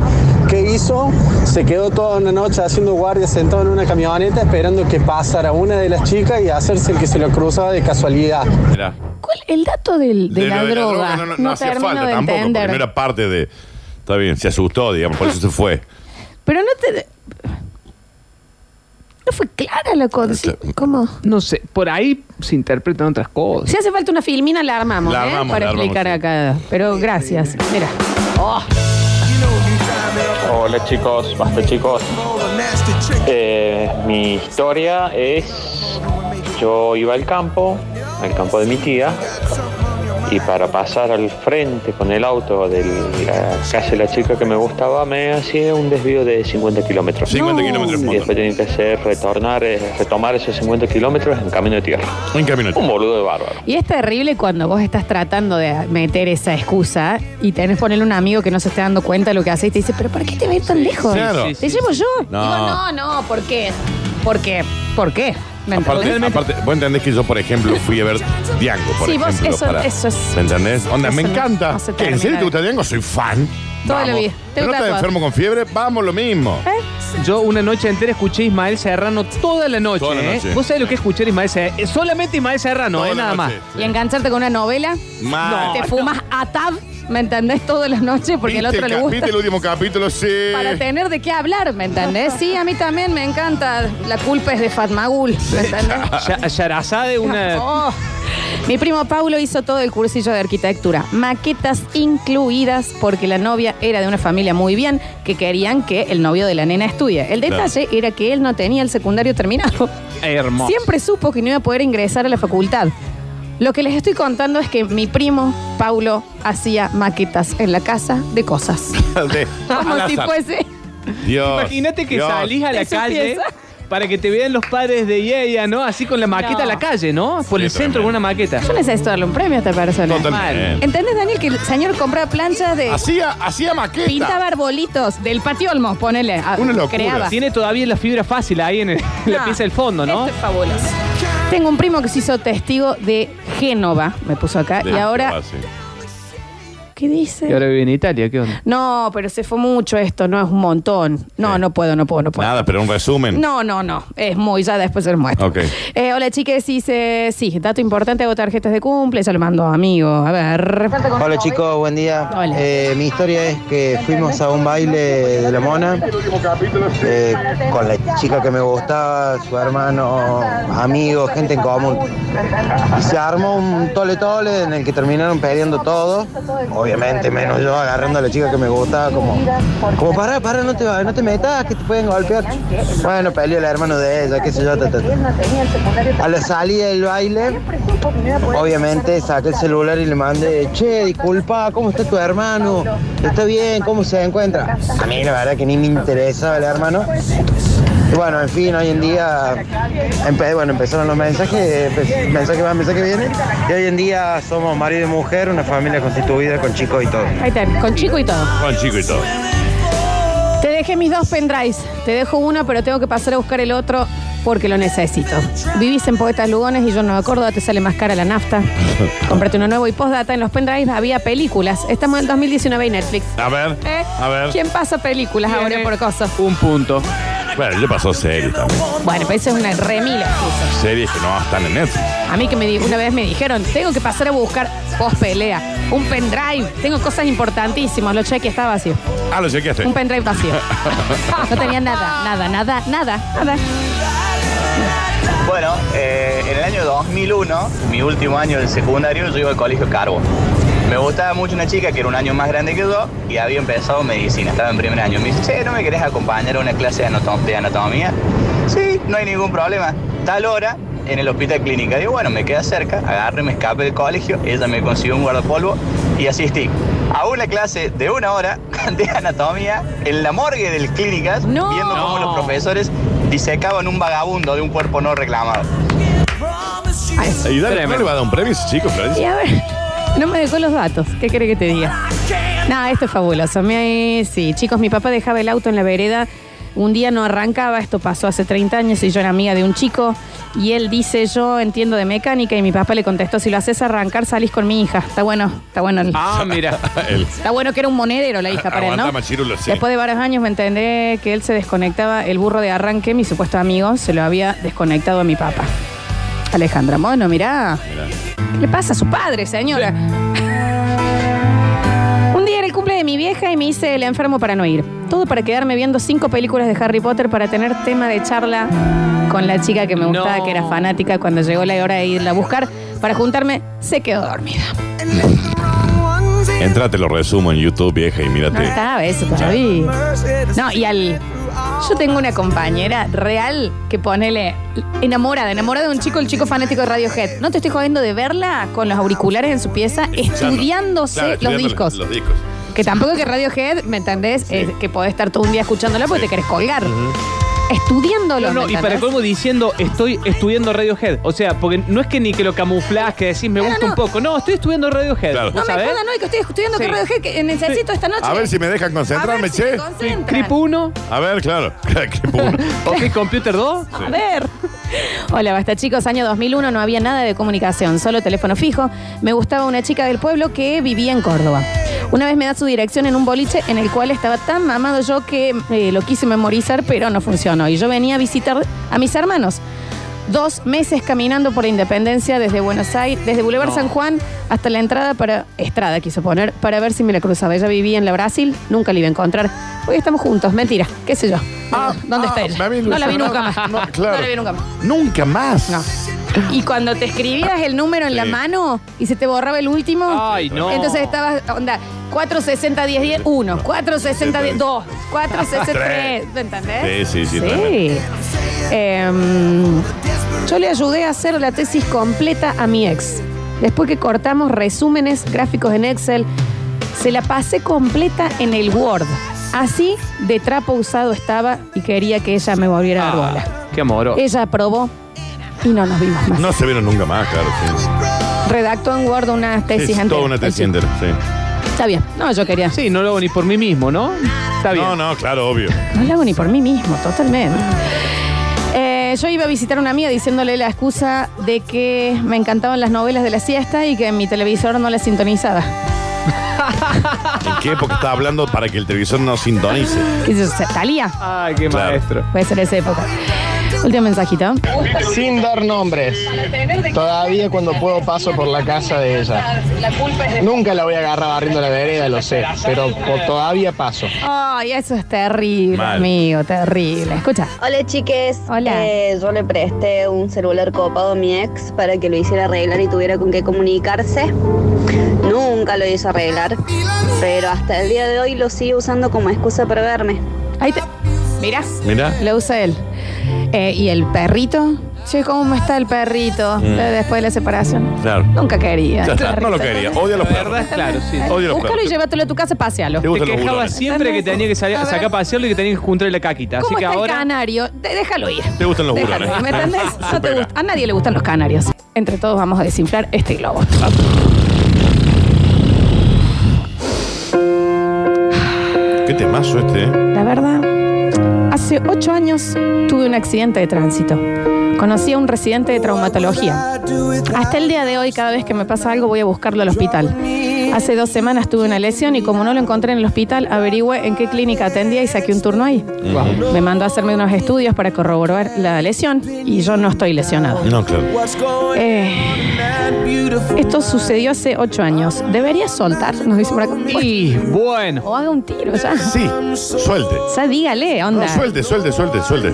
¿Qué hizo? Se quedó toda una noche haciendo guardia sentado en una camioneta esperando que pasara una de las chicas y hacerse el que se lo cruzaba de casualidad. Mirá. ¿Cuál? El dato del- de, De la droga. no, no, no hacía termino falta de tampoco, entender. porque no era parte de. Está bien, se asustó, digamos, por eso se fue. Pero no te. No fue clara la cosa. Claro. ¿Cómo? No sé, por ahí se interpretan otras cosas. Si hace falta una filmina, la armamos, La ¿eh? armamos, Para la armamos, explicar sí. acá. Pero gracias. Mira. Oh, Hola chicos, basta chicos. Eh, mi historia es, yo iba al campo, al campo de mi tía, y para pasar al frente con el auto de la calle de la chica que me gustaba, me hacía un desvío de 50 kilómetros. 50 kilómetros Y después tenía que hacer, retornar, eh, retomar esos 50 kilómetros en camino de tierra. Un camino. Un boludo de bárbaro. Y es terrible cuando vos estás tratando de meter esa excusa y tenés que ponerle un amigo que no se esté dando cuenta de lo que hace y te dice, ¿pero por qué te va a ir tan lejos? Claro. ¿Te llevo yo? No. Digo, no, no, ¿por qué? ¿Por qué? ¿Por qué? ¿Me Aparte, entendés? aparte, vos entendés que yo, por ejemplo, fui a ver Diango, por Sí, vos, ejemplo. eso- para- eso es- ¿Me entendés? Onda, me eso no- encanta. no se ¿Qué, ¿En termina serio te gusta Diango? Soy fan. Toda la vida. ¿Pero Tengo no estás tatuado. enfermo con fiebre? Vamos, lo mismo. ¿Eh? Yo una noche entera escuché a Ismael Serrano toda la noche. Toda la ¿eh? noche. ¿Vos sabés lo que es escuchar a Ismael Serrano? Eh, Solamente Ismael Serrano, Toda ¿eh? la Nada más. noche. Y engancharte con una novela. Mal. Te fumas a tab, ¿me entendés? Todas las noches porque al ¿Viste otro el le ca- gusta. ¿Viste el último capítulo? Sí. Para tener de qué hablar, ¿me entendés? Sí, a mí también me encanta. La culpa es de Fatmagul, ¿me entendés? Yarazade, una. Oh. Mi primo Paulo hizo todo el cursillo de arquitectura, maquetas incluidas porque la novia era de una familia muy bien que querían que el novio de la nena estudie. El detalle era que él no tenía el secundario terminado. Hermoso. Siempre supo que no iba a poder ingresar a la facultad. Lo que les estoy contando es que mi primo Paulo hacía maquetas en la casa de cosas. De- Como al si azar. fuese. Dios. Imagínate que Dios. salís a la Eso calle empieza. Para que te vean los padres de ella, ¿no? Así con la maqueta No. a la calle, ¿no? Por Sí, el centro con una maqueta. Yo necesito darle un premio a esta persona. Totalmente. ¿Entendés, Daniel, que el señor compraba planchas de. Hacía, hacía maqueta. Pintaba arbolitos del patio Olmos, ponele. a- Una locura. Creaba. Tiene todavía la fibra fácil ahí en, el- en la No, pieza del fondo, ¿no? Esto es fabuloso. Tengo un primo que se hizo testigo de Génova, me puso acá, De- y ahora. sí. ¿Qué dice? Y ahora vive en Italia, ¿qué onda? No, pero se fue mucho esto, no es un montón. No, Sí. no puedo, no puedo, no puedo. Nada, pero un resumen. No, no, no. Es muy, ya después se lo muestro. Ok. Eh, hola, chicas, dice, sí, dato importante, hago tarjetas de cumple, ya lo mando a amigo. A ver. Hola chicos, buen día. Hola. Eh, mi historia es que fuimos a un baile de la mona eh, con la chica que me gustaba, su hermano, amigos, gente en común. Y se armó un tole tole en el que terminaron peleando todos, obviamente menos yo agarrando a la chica que me gustaba como, como para, para, no te, no te metas, que te pueden golpear. Bueno, peleó el hermano de ella, qué sé yo, ta, ta, ta. A la salida del baile, obviamente saqué el celular y le mandé, che, disculpa, ¿cómo está tu hermano? ¿Está bien? ¿Cómo se encuentra? A mí la verdad que ni me interesaba el hermano. Y bueno, en fin, hoy en día empe- bueno, empezaron los mensajes, empe- mensaje va, mensaje viene. Y hoy en día somos marido y mujer, una familia constituida con chicos y todo. Ahí está, con chico y todo. Con chico y todo. Te dejé mis dos pendrives. Te dejo uno, pero tengo que pasar a buscar el otro porque lo necesito. Vivís en Poetas Lugones y yo no Córdoba, te sale más cara la nafta. Cómprate uno nuevo y postdata. En los pendrives había películas. Estamos en el 2019 y Netflix. A ver. ¿Eh? A ver. ¿Quién pasa películas ahora por cosas? Un punto. Bueno, yo pasó series también. Bueno, pues eso es una remila. Series que no están en Netflix. A mí que me di- una vez me dijeron, tengo que pasar a buscar post pelea, un pendrive, tengo cosas importantísimas, lo cheque está vacío. Ah, lo chequeaste. Un pendrive vacío. No tenía nada, nada, nada, nada, nada. Bueno, eh, en el año 2001, mi último año del secundario, yo iba al colegio Carbo. Me gustaba mucho una chica que era un año más grande que yo y había empezado medicina, estaba en primer año. Me dice, che, ¿no me querés acompañar a una clase de, anatom- de anatomía? Sí, no hay ningún problema. Tal hora, en el hospital clínica. Digo, bueno, me queda cerca, agarré, me escape del colegio, ella me consiguió un guardapolvo y asistí a una clase de una hora de anatomía en la morgue del clínicas, No. viendo cómo No. los profesores disecaban un vagabundo de un cuerpo no reclamado. Ay, ¿Y dale. ¿no le va a dar un premio a ese chico, y Florencia? No me dejó los datos. ¿Qué quiere que te diga? No, esto es fabuloso. Me, sí, chicos, mi papá dejaba el auto en la vereda. Un día no arrancaba, esto pasó hace 30 años y yo era amiga de un chico y él dice, yo entiendo de mecánica y mi papá le contestó, si lo haces arrancar salís con mi hija. Está bueno, está bueno. el- Ah, mira. El- Está bueno que era un monedero la hija para él, ¿no? machirulo, sí. Después de varios años me entendé que él se desconectaba, el burro de arranque, mi supuesto amigo, se lo había desconectado a mi papá. Alejandra Mono, mirá. ¿Qué le pasa a su padre, señora? Un día era el cumple de mi vieja y me hice el enfermo para no ir. Todo para quedarme viendo cinco películas de Harry Potter para tener tema de charla con la chica que me gustaba, No. que era fanática. Cuando llegó la hora de irla a buscar para juntarme, se quedó dormida. Entrate, lo resumo en YouTube, vieja, y No mírate. estaba eso todavía. No, y al. Yo tengo una compañera real que ponele enamorada, enamorada de un chico, el chico fanático de Radiohead. No te estoy jodiendo de verla con los auriculares en su pieza, estudiándose Claro, los discos. Los discos. Que tampoco que Radiohead, ¿me entendés? Es que podés estar todo un día escuchándola porque te querés colgar. Estudiándolo. No, no, ¿me y para entendés? colmo diciendo, estoy estudiando Radiohead. O sea, porque no es que ni que lo camuflás, que decís, me gusta no. un poco. No, estoy estudiando Radiohead. Claro. No ¿Vos me sabés? jodan hoy que estoy estudiando que Sí. Radiohead que necesito esta noche. A ver si me dejan A concentrarme, ver si me che. concentran. Clip 1, A ver, claro. Clip uno. OK Computer 2. A ver. Hola, basta chicos, año 2001 no había nada de comunicación, solo teléfono fijo. Me gustaba una chica del pueblo que vivía en Córdoba. Una vez me da su dirección en un boliche en el cual estaba tan mamado yo que eh, lo quise memorizar, pero no funcionó. Y yo venía a visitar a mis hermanos. Dos meses caminando por la Independencia desde Buenos Aires, desde Boulevard San Juan hasta la entrada para Estrada, quiso poner, para ver si me la cruzaba. Ella vivía en la Brasil, nunca la iba a encontrar. Hoy estamos juntos, mentira, qué sé yo. ¿Dónde está ella? me había No la vi ilusionado. nunca más. No, claro. No la vi nunca más. Nunca más. No. Y cuando te escribías el número en la Sí. mano y se te borraba el último, Ay, no. entonces estabas, onda, 460 10 10 1, 460 10 2, 460 3, ¿me entendés? Sí, sí, sí, Sí. Em, yo le ayudé a hacer la tesis completa a mi ex. Después que cortamos resúmenes, gráficos en Excel, se la pasé completa en el Word. Así de trapo usado estaba y quería que ella me volviera a dar bola. Ah, qué amor. Ella aprobó y no nos vimos más. No se vieron nunca más, claro. Sí. Redactó en Word una tesis Es toda una tesis entera, sí. Está bien. No, yo quería. Sí, no lo hago ni por mí mismo, ¿no? Está bien. No, no, claro, obvio. No lo hago ni por mí mismo, totalmente. Yo iba a visitar a una amiga diciéndole la excusa de que me encantaban las novelas de la siesta y que mi televisor no las sintonizaba. ¿En qué época estaba hablando para que el televisor no sintonice? Y yo, ¿Talía? Ay, qué Claro. maestro. Puede ser esa época. Último mensajito. Sin dar nombres. Todavía cuando puedo paso por la casa de ella. Nunca la voy a agarrar barriendo la vereda, lo sé, pero todavía paso. Ay, eso es terrible, Mal. amigo, terrible. Escucha. Hola chiques, Hola. Eh, yo le presté un celular copado a mi ex para que lo hiciera arreglar y tuviera con qué comunicarse. Nunca lo hizo arreglar, pero hasta el día de hoy lo sigue usando como excusa para verme. Mira. Mira. Lo usa él. Eh, ¿Y el perrito? Che, ¿cómo está el perrito Mm. eh, después de la separación? Claro. Nunca quería. Ya el está, no lo quería. Odia a los perros. ¿Verdad? Claro, sí. Odio a los Búscalo y perros. llévatelo a tu casa, pasealo. Te Te gustan los quejaba siempre que tenía que salir, A ver. sacar a pasearlo y que tenía que juntarle la caquita. Así ¿Cómo que está ahora. el canario? De- déjalo ir. Te gustan los Déjalo bulones. ir, ¿Me entendés? No te Supera. gusta. A nadie le gustan los canarios. Entre todos vamos a desinflar este globo. Qué temazo este, ¿eh? La verdad, hace ocho años tuve un accidente de tránsito. Conocí a un residente de traumatología. Hasta el día de hoy, cada vez que me pasa algo, voy a buscarlo al hospital. Hace dos semanas tuve una lesión y como no lo encontré en el hospital, averigüé en qué clínica atendía y saqué un turno ahí. Me mandó a hacerme unos estudios para corroborar la lesión y yo no estoy lesionado. No, claro. Eh, esto sucedió hace ocho años. ¿Debería soltar? Nos dice por acá. Y bueno. O haga un tiro ya. Sí, suelte. O sea, dígale, No, onda. suelte, suelte, suelte, suelte.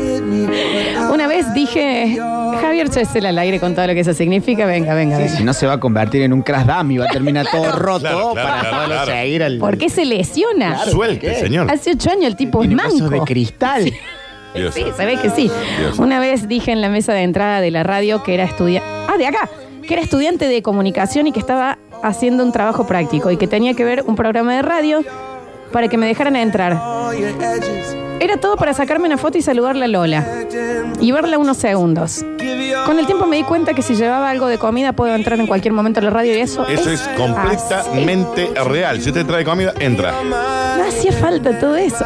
Una vez dije, Javier Chesel al aire con todo lo que eso significa. Venga, venga, Sí, venga. si no se va a convertir en un crash dummy, va a terminar todo roto claro, para claro, poderlo claro. seguir al. ¿Por qué se lesiona? Claro, Suelte, señor. Hace ocho años el tipo es Tiene vasos manco. de cristal. Dios. Sí, se ve que sí. Dios. Una vez dije en la mesa de entrada de la radio que era estudiante. Ah, de acá. Que era estudiante de comunicación y que estaba haciendo un trabajo práctico y que tenía que ver un programa de radio para que me dejaran entrar. Era todo para sacarme una foto y saludarla a Lola. Y verla unos segundos. Con el tiempo me di cuenta que si llevaba algo de comida puedo entrar en cualquier momento a la radio y eso. Eso es completamente real. Si usted trae comida, entra. No hacía falta todo eso.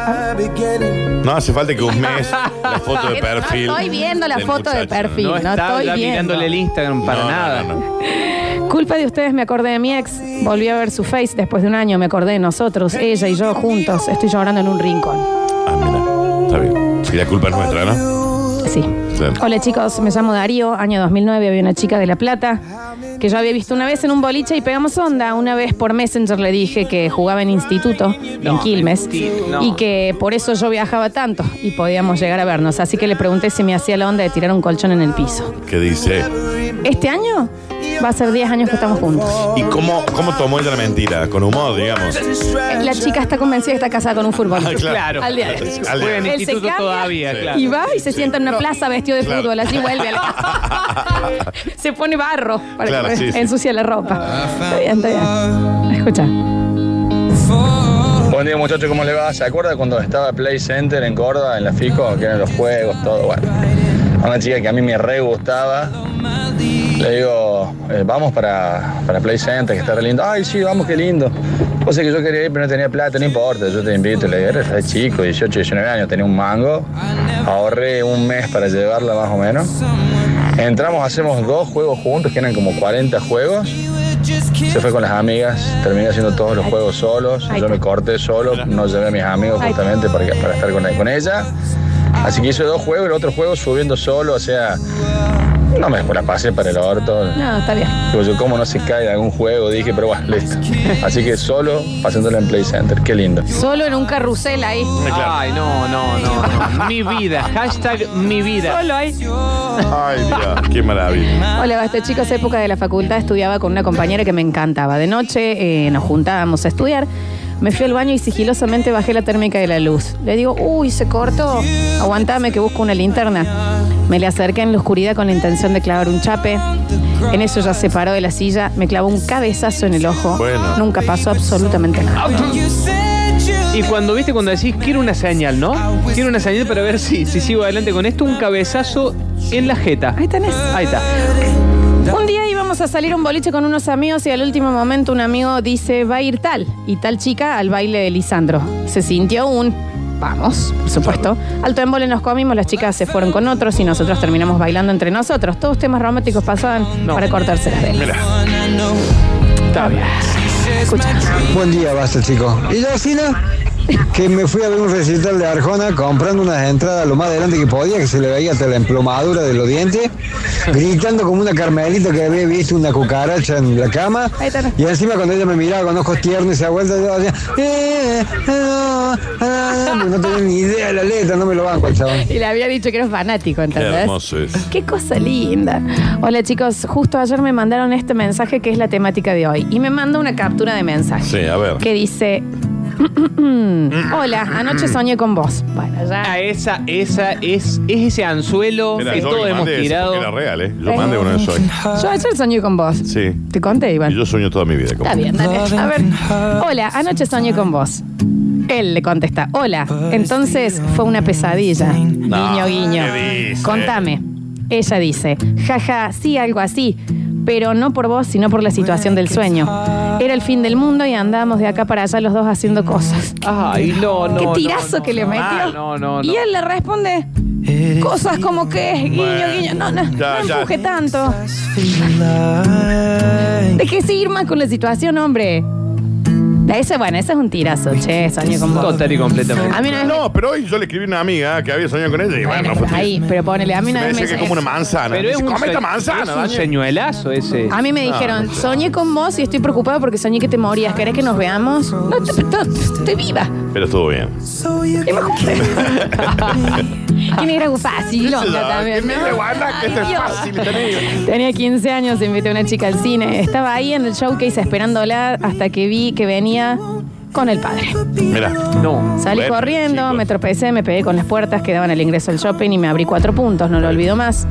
No hace falta que un mes la foto de perfil. No estoy viendo la foto de perfil. No No, está estoy ya viendo. mirándole el Instagram para No, nada. no, no. Culpa de ustedes, me acordé de mi ex. Volví a ver su face después de un año. Me acordé de nosotros, ella y yo juntos. Estoy llorando en un rincón. Y la culpa es nuestra, ¿no? Sí. Claro. Hola chicos, me llamo Darío, año 2009, había una chica de La Plata que yo había visto una vez en un boliche y pegamos onda. Una vez por Messenger le dije que jugaba en instituto, en Quilmes, no. y que por eso yo viajaba tanto y podíamos llegar a vernos. Así que le pregunté si me hacía la onda de tirar un colchón en el piso. ¿Qué dice? Este año va a ser 10 años que estamos juntos. ¿Y cómo, cómo tomó ella la mentira? Con humor, digamos. La chica está convencida que está casada con un futbolista. Ah, claro. Claro. Al día de hoy. Al Juega en día. Él se instituto cambia todavía, Sí. claro. Y va y se sienta en una plaza vestido de Claro. fútbol, así vuelve a la... Se pone barro para Claro, que sí, sí. ensucia la ropa. Está bien, está bien. Escucha. Buen día muchachos, ¿cómo le va? ¿Se acuerda cuando estaba Play Center en Córdoba, en la FICO, que eran los juegos, todo? Bueno, una chica que a mí me re gustaba Le digo, eh, vamos para, para Play Center, que está re lindo. Ay, sí, vamos, qué lindo. O sea que yo quería ir, pero no tenía plata, no importa, yo te invito. Le digo, eres re chico, 18, 19 años, tenía un mango. Ahorré un mes para llevarla más o menos. Entramos, hacemos dos juegos juntos, que eran como 40 juegos. Se fue con las amigas, terminé haciendo todos los juegos solos. Yo me corté solo, no llevé a mis amigos justamente para, para estar con, con ella. Así que hice dos juegos, el otro juego subiendo solo, o sea, no me la pasé para el orto. No, está bien. Digo yo, ¿cómo no se cae de algún juego? Dije, pero bueno, listo. Así que solo pasándolo en Play Center, qué lindo. Solo en un carrusel ahí. Ay, no, no, no. mi vida. Hashtag mi vida. Solo ahí. Ay, Dios, qué maravilla. Hola, basta chicos. Época de la facultad estudiaba con una compañera que me encantaba. De noche eh, nos juntábamos a estudiar. Me fui al baño y sigilosamente bajé la térmica de la luz. Le digo, uy, se cortó. Aguantame que busco una linterna. Me le acerqué en la oscuridad con la intención de clavar un chape. En eso ya se paró de la silla, me clavó un cabezazo en el ojo. Bueno. Nunca pasó absolutamente nada. Y cuando viste, cuando decís, quiero una señal, ¿no? Quiero una señal para ver si, si sigo adelante con esto, un cabezazo en la jeta. Ahí tenés. Ahí está. Un día íbamos a salir a un boliche con unos amigos y al último momento un amigo dice, va a ir tal y tal chica al baile de Lisandro. Se sintió un, vamos, por supuesto. Alto embole nos comimos, las chicas se fueron con otros y nosotros terminamos bailando entre nosotros. Todos temas románticos pasaban para cortarse las venas. Está bien. Escucha. Buen día, basta, chicos. Y yo, Fina, que me fui a ver un recital de Arjona comprando unas entradas lo más adelante que podía, que se le veía hasta la emplomadura de los dientes, gritando como una carmelita que había visto una cucaracha en la cama. Y encima cuando ella me miraba con ojos tiernos y se vuelta, yo decía, eh, ah, ah, no tenía ni idea de la letra, no me lo banco el chabón. Y le había dicho que era fanático, Qué ¿entendés? hermoso es. Qué cosa linda. Hola chicos, justo ayer me mandaron este mensaje que es la temática de hoy. Y me manda una captura de mensaje. Sí, a ver. Que dice, hola, anoche soñé con vos. Bueno, ya. Ah, esa, esa es, es ese anzuelo Mira, que yo todos hemos mandé eso, tirado. porque Era real, ¿eh? Yo mandé uno de esos. hoy. Yo ayer soñé con vos. Sí. Te conté, Iván. Y yo sueño toda mi vida. con Está bien, dale. A ver. Hola, anoche soñé con vos. Él le contesta, hola, entonces fue una pesadilla. No, guiño, guiño. ¿qué dice? Contame. Ella dice, jaja, sí, algo así, pero no por vos, sino por la situación del sueño. Era el fin del mundo y andábamos de acá para allá los dos haciendo cosas. Ay, no, no. Qué tirazo no. que le metió. Ah, no, no, no. Y él le responde, cosas como que, guiño, Bueno, guiño, no, no, ya, no ya. empuje tanto. Déjese ir más con la situación, hombre. Ese, bueno, ese es un tirazo, che, soñé con vos. Total y completamente. A mí una vez No, pero hoy yo le escribí a una amiga que había soñado con ella y bueno, Bueno, no fue ahí, pero ponele, a mí una Me vez decía que es como una manzana. Pero es Dice, un, come esta manzana, es un Daniel. señuelazo ese. A mí me dijeron, no sé. soñé con vos y estoy preocupada porque soñé que te morías. ¿Querés que nos veamos? No, te- te- estoy viva. Pero estuvo bien. Y me ocupé. Y me era fácil, loca también. Este es fácil. Tenía 15 años, invité a una chica al cine. Estaba ahí en el showcase esperándola hasta que vi que venía con el padre. Mira. No. Salí Bueno, corriendo, chicos. me tropecé, me pegué con las puertas que daban al ingreso al shopping y me abrí cuatro puntos, no lo olvido más.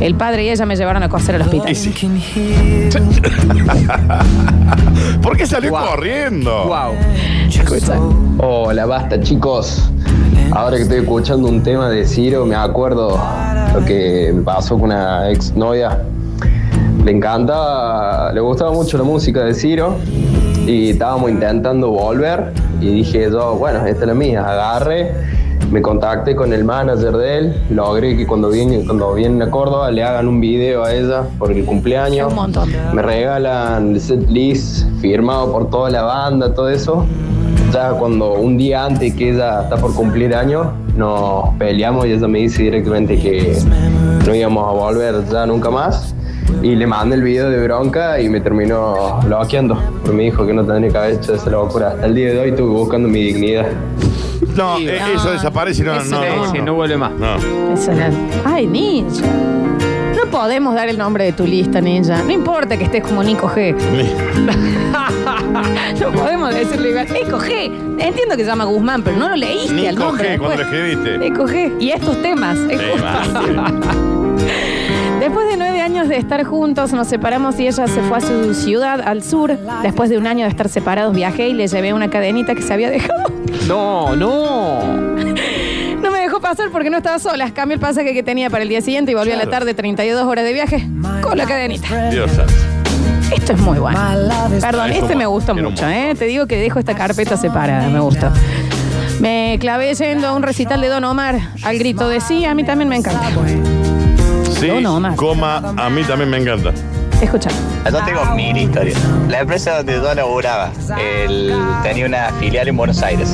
El padre y ella me llevaron a coser al hospital. Y sí. ¿Por qué salió corriendo? Wow. Hola, basta chicos. Ahora que estoy escuchando un tema de Ciro, me acuerdo lo que me pasó con una ex novia. Le encanta, le gustaba mucho la música de Ciro y estábamos intentando volver y dije yo, bueno, esta es la mía, agarré, me contacté con el manager de él, logré que cuando vienen, cuando vienen a Córdoba le hagan un video a ella por el cumpleaños. Un montón. Me regalan el set list firmado por toda la banda, todo eso. Ya cuando un día antes que ella está por cumplir años, nos peleamos y ella me dice directamente que no íbamos a volver ya nunca más. Y le mandé el video de bronca y me terminó bloqueando. Porque me dijo que no tendría que haber hecho esa locura. Hasta el día de hoy estuve buscando mi dignidad. No, eh, eso desaparece y no, Eso no, no. no, no vuelve más. no. Eso era- Ay, ninja. No podemos dar el nombre de tu lista, ninja. No importa que estés como Nico G. No podemos decirle igual. Nico G. Entiendo que se llama Guzmán, pero no lo leíste Ni al nombre. coge cuando lo después. escribiste. Nico G. Y estos temas. es Sí, va, Después de nueve años de estar juntos, nos separamos y ella se fue a su ciudad, al sur. Después de un año de estar separados, viajé y le llevé una cadenita que se había dejado. No, no. No me dejó pasar porque no estaba sola. Cambió el pasaje que tenía para el día siguiente y volvió a la tarde, 32 horas de viaje. con la cadenita. Dios santo. Esto es muy bueno. Perdón, Es este me era un mucho, ¿eh? Te digo que dejo esta carpeta separada, me gusta. Me clavé yendo a un recital de Don Omar al grito de sí, a mí también me encanta. Sí, No, no, más. coma, a mí también me encanta. Escucha. Yo tengo mil historias. La empresa donde yo laburaba el- tenía una filial en Buenos Aires.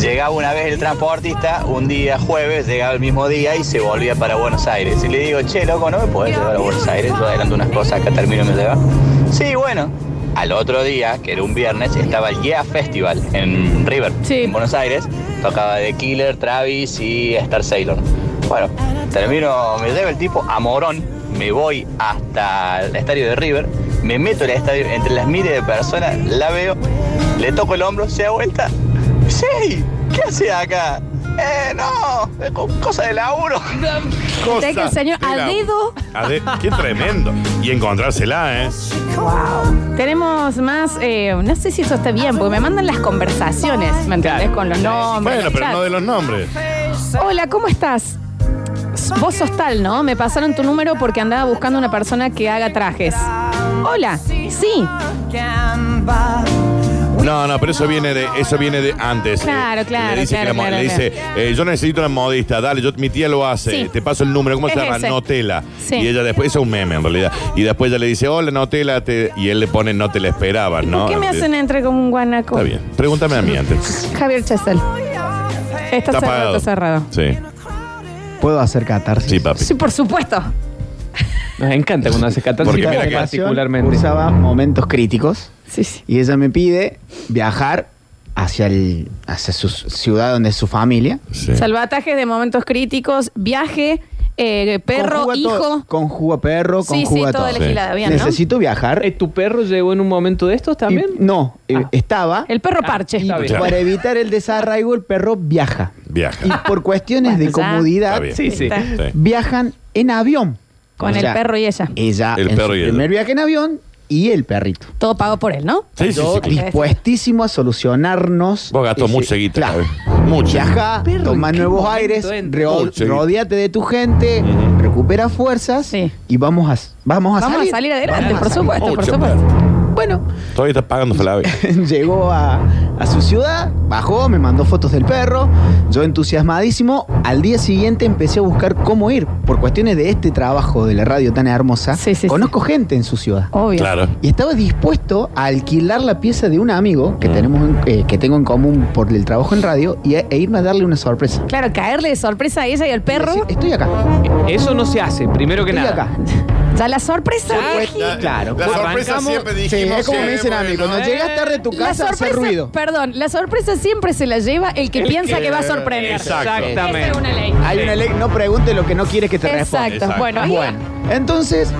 Llegaba una vez el transportista, un día jueves, llegaba el mismo día y se volvía para Buenos Aires. Y le digo, che, loco, ¿no me podés llevar a Buenos Aires? Yo adelanto unas cosas, acá termino y me lleva. Sí, bueno. Al otro día, que era un viernes, estaba el Yeah Festival en River, en Buenos Aires. Tocaba The Killer, Travis y Star Sailor. Bueno, termino, me lleva el tipo a Morón, me voy hasta el estadio de River, me meto en el estadio, entre las miles de personas, la veo, le toco el hombro, se da vuelta. Sí, ¿qué hace acá? Eh, no, es co- cosa de laburo. Cosa que el señor de a la- dedo. A de- qué tremendo. Y encontrársela, ¿eh? Tenemos más, eh, no sé si eso está bien, porque me mandan las conversaciones, ¿me entendés? Con los nombres. Bueno, pero chat. no de los nombres. Hola, ¿cómo estás? Vos sos tal, ¿no? Me pasaron tu número porque andaba buscando una persona que haga trajes. Hola, sí. No, no, pero eso viene de, eso viene de antes. Claro, Eh, claro, Le dice, claro, que la mo- claro, le dice eh, yo necesito una modista, dale, yo, mi tía lo hace, Sí. te paso el número, ¿cómo Es se llama? ese. Notela. Sí. Y ella después, eso es un meme en realidad. Y después ella le dice, hola, Notela, te- y él le pone, no te la esperabas, ¿no? ¿Por qué me hacen entre como un guanaco? Está bien. Pregúntame a mí antes. Javier Chesel. Está, cerrado, está cerrado. Sí. ¿Puedo hacer catarsis? Sí, papi. Sí, por supuesto. Nos encanta cuando hace catarsis Porque mira que- particularmente. Cursaba momentos críticos. Sí, sí. Y ella me pide viajar hacia, el, hacia su ciudad donde es su familia. Salvatajes de momentos críticos, viaje, eh, perro, Conjuga hijo. todo, conjuga perro, Sí, sí, conjuga todo. bien, ¿no? Necesito viajar. Eh, ¿Tu perro llegó en un momento de estos también? Y- no, eh, estaba. El perro parche. está bien. Para evitar el desarraigo, el perro viaja. Viaja. Y por cuestiones de Bueno, ya. comodidad, Está bien. Sí, sí. Sí. viajan en avión. Con O el sea, perro y ella. Ella, El en perro su y ella. primer viaje en avión y el perrito. Todo pago por él, ¿no? Sí, sí, Yo sí. dispuestísimo a solucionarnos. Vos gastó ese- mucha guita. Claro. Javi. Mucha. Viaja, Perro, toma ¿en qué nuevos momento aires, entra? ro- Mucha guita. rodéate de tu gente, recupera fuerzas Sí. y vamos a, vamos a Vamos salir. a salir adelante, Vamos a por salir. supuesto, por Mucho, supuesto. Bueno, Todavía está pagando Flavio. llegó a, a su ciudad, bajó, me mandó fotos del perro, yo entusiasmadísimo. Al día siguiente empecé a buscar cómo ir. Por cuestiones de este trabajo de la radio tan hermosa, Sí, sí, conozco gente en su ciudad. Obvio. Claro. Y estaba dispuesto a alquilar la pieza de un amigo que Mm. tenemos en- eh, que tengo en común por el trabajo en radio y e, e irme a darle una sorpresa. Claro, caerle de sorpresa a ella y al perro. Decir, estoy acá. Eso no se hace, primero que Estoy nada. acá. Ya la sorpresa. La- claro. La Pues sorpresa arrancamos- siempre Sí, dijimos. es como que, me dicen a mí, bueno, cuando llegas tarde a tu casa hace sorpresa, ruido. perdón, la sorpresa siempre se la lleva el que piensa que, va a sorprender. Exacto. Esa Exactamente. es una ley. Hay una ley, no pregunte lo que no quieres que te responda. Exacto. Exacto. Bueno, Bueno, entonces,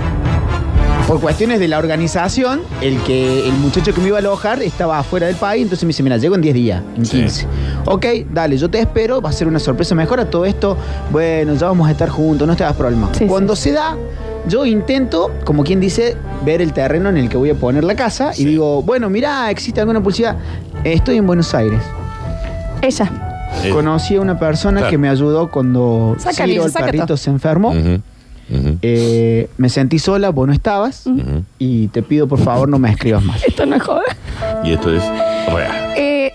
por cuestiones de la organización, el que el muchacho que me iba a alojar estaba afuera del país, entonces me dice, mira, llego en 10 días, en Sí. 15. Ok, dale, yo te espero, va a ser una sorpresa mejor a todo esto. Bueno, ya vamos a estar juntos, no te hagas problema. Sí, Cuando se da, yo intento, como quien dice, ver el terreno en el que voy a poner la casa y digo, bueno, mira, existe alguna publicidad. Estoy en Buenos Aires. ella. Eh, Conocí a una persona Claro. que me ayudó cuando Ciro, el saca perrito, todo. se enfermó. Eh, me sentí sola, vos no estabas. Y te pido por favor no me escribas más. Esto no es joda. Y esto es real. Eh,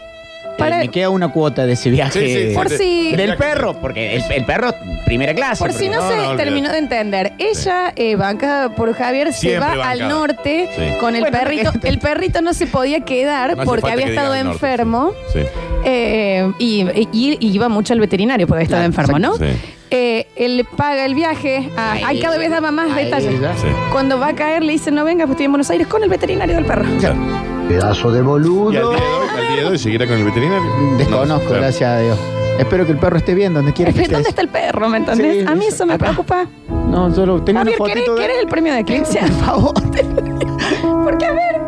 para, Me queda una cuota de ese viaje. Sí, sí, por sí. si, Del perro, porque el, el perro, primera clase. por si porque- no, No, se no, olvídate. terminó de entender, ella, eh, bancada por Javier, se Siempre va al norte Sí. con el Bueno, perrito. El perrito no se podía quedar No hace porque falta había que estado norte, enfermo. Sí. eh, y, y- y iba mucho al veterinario porque estaba Claro, enfermo, ¿no? exacto. Eh, él paga el viaje. a- Ay, ay, cada vez daba más ay, detalles. ya. Sí. Cuando va a caer, le dice, no venga, pues estoy en Buenos Aires con el veterinario del perro. Claro. Pedazo de Y al boludo. día de hoy, al día de hoy seguirá con el veterinario. Desconozco, No, claro. gracias a Dios. Espero que el perro esté bien donde quiera que esté. ¿Dónde está el perro? ¿Me entendés? Sí, a mí eso me acá. preocupa. No, solo tengo Javier, una ¿querés, fotito de... querés el premio de Eclipse? Por favor. Porque, a ver,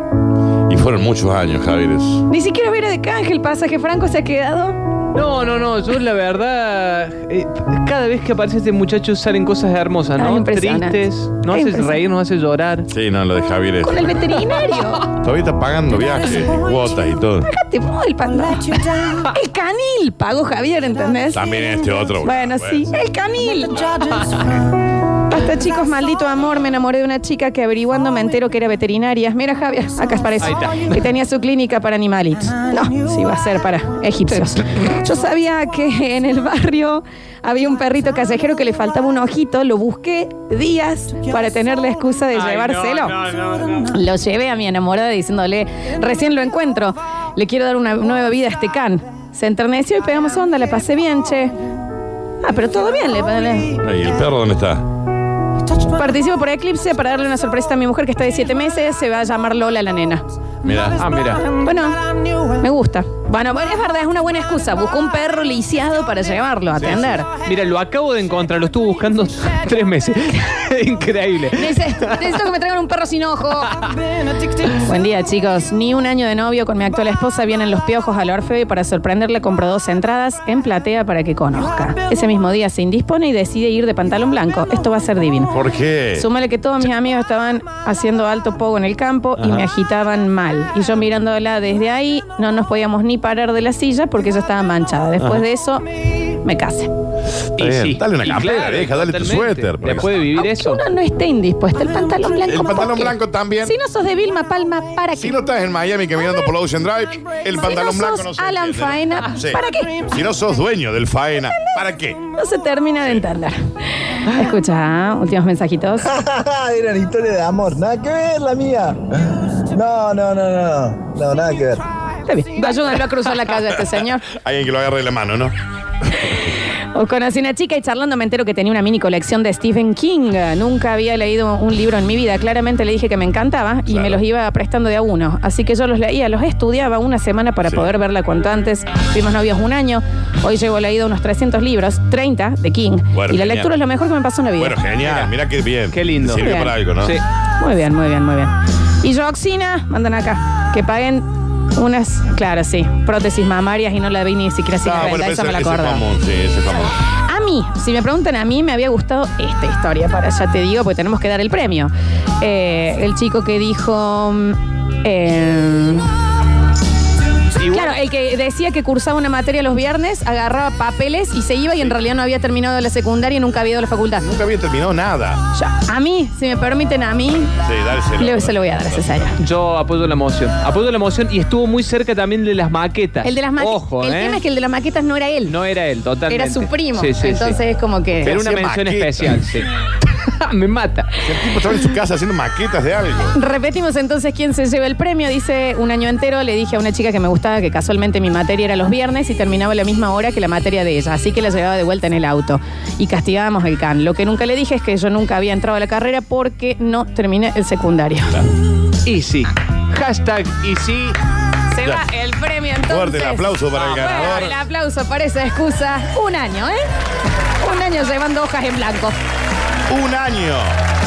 Y fueron muchos años, Javier. eso. ni siquiera hubiera de canje el pasaje franco se ha quedado. No, no, no, yo la verdad, eh, cada vez que aparece este muchacho salen cosas hermosas, Ah, ¿no? impresionante. Tristes, nos Es hace impresionante. reír, nos hace llorar. Sí, no, lo de Javier es. Con el veterinario. Todavía está pagando viajes, cuotas y todo. Pagate vos el panda. El canil pagó Javier, ¿entendés? También este otro. Bueno, sí, el canil. Basta, chicos, maldito amor. Me enamoré de una chica que averiguando me entero que era veterinaria. Mira, Javier, acá aparece. Ahí está. Que tenía su clínica para animalitos. No, sí va a ser para egipcios. Yo sabía que en el barrio había un perrito callejero que le faltaba un ojito. Lo busqué días para tener la excusa de Ay, llevárselo. no, no, no, no. Lo llevé a mi enamorada diciéndole, recién lo encuentro, le quiero dar una nueva vida a este can. Se enterneció y pegamos onda, la pasé bien, che. Ah, pero todo bien, le, le- Ay, ¿el perro dónde está? Participo por Eclipse para darle una sorpresa a mi mujer que está de siete meses. Se va a llamar Lola la nena. Mira. Ah, mira. Bueno, me gusta. Bueno, bueno, es verdad, es una buena excusa. Buscó un perro lisiado para llevarlo a atender. Mira, lo acabo de encontrar, lo estuve buscando tres meses. Increíble. Necesito, necesito que me traigan un perro sin ojo. Buen día, chicos. Ni un año de novio con mi actual esposa vienen los piojos al Orfeo y para sorprenderle compró dos entradas en platea para que conozca. Ese mismo día se indispone y decide ir de pantalón blanco. Esto va a ser divino. ¿Por qué? Súmale que todos mis amigos estaban haciendo alto pogo en el campo y me agitaban mal. Y yo mirándola desde ahí, no nos podíamos ni parar de la silla porque ella estaba manchada. Después de eso, me. Está bien, dale una campera, vieja, dale tu suéter. ¿Le puede vivir eso? Uno no esté indispuesta. El pantalón blanco. El ¿por pantalón qué? blanco también. Si no sos de Vilma Palma, ¿para qué? Si no estás en Miami caminando por la Ocean Drive, el Si pantalón no blanco sos no se Alan entiende. Faena, Sí. ¿para qué? Si no sos dueño del Faena, ¿para qué? No se termina de entender. Escucha, ¿ah? últimos mensajitos. Eran historias de amor, nada que ver la mía. No, no, no, no, no, nada que ver. Está bien. Ayúdenlo a cruzar la calle a este señor. Alguien que lo agarre de la mano, ¿no? O conocí una chica y charlando me entero que tenía una mini colección de Stephen King. Nunca había leído un libro en mi vida. Claramente le dije que me encantaba y me los iba prestando de a uno. Así que yo los leía, los estudiaba una semana para Sí. poder verla cuanto antes. Fuimos novios un año. Hoy llevo leído unos 300 libros, 30 de King. Bueno, y la genial. lectura es lo mejor que me pasó en la vida. Bueno, genial, mira qué bien. Qué lindo. Sirvió Bien. para algo, ¿no? Sí. Muy bien, muy bien, muy bien. Y yo, Oxina, mandan acá. Que paguen unas, claro, sí, prótesis mamarias y no la vi ni siquiera sin la pero Esa me la ese es acordaba. común, sí, ese es común. A mí, si me preguntan a mí, me había gustado esta historia, para ya te digo, porque tenemos que dar el premio. Eh, el chico que dijo. mm, eh, Claro, el que decía que cursaba una materia los viernes, agarraba papeles y se iba y en realidad no había terminado la secundaria y nunca había ido a la facultad. Nunca había terminado nada. Ya, a mí, si me permiten a mí, Sí, dálselo. le- se lo voy a dar a señor. Yo apoyo la emoción. Apoyo la emoción y estuvo muy cerca también de las maquetas. El de las maquetas. Ojo, el ¿eh? tema es que el de las maquetas no era él. No era él, totalmente. Era su primo. Sí, sí, sí. Entonces es como que. Era una mención especial, sí. Me mata. El tipo estaba en su casa haciendo maquetas de algo. Repetimos entonces quién se lleva el premio. Dice un año entero le dije a una chica que me gustaba que casualmente mi materia era los viernes y terminaba a la misma hora que la materia de ella. Así que la llevaba de vuelta en el auto y castigábamos el can. Lo que nunca le dije es que yo nunca había entrado a la carrera porque no terminé el secundario. Y sí. Hashtag y sí. Se Ya. va el premio entonces. Fuerte el aplauso para el Bueno, ganador. el aplauso para esa excusa. Un año, ¿eh? Un año llevando hojas en blanco. Un año.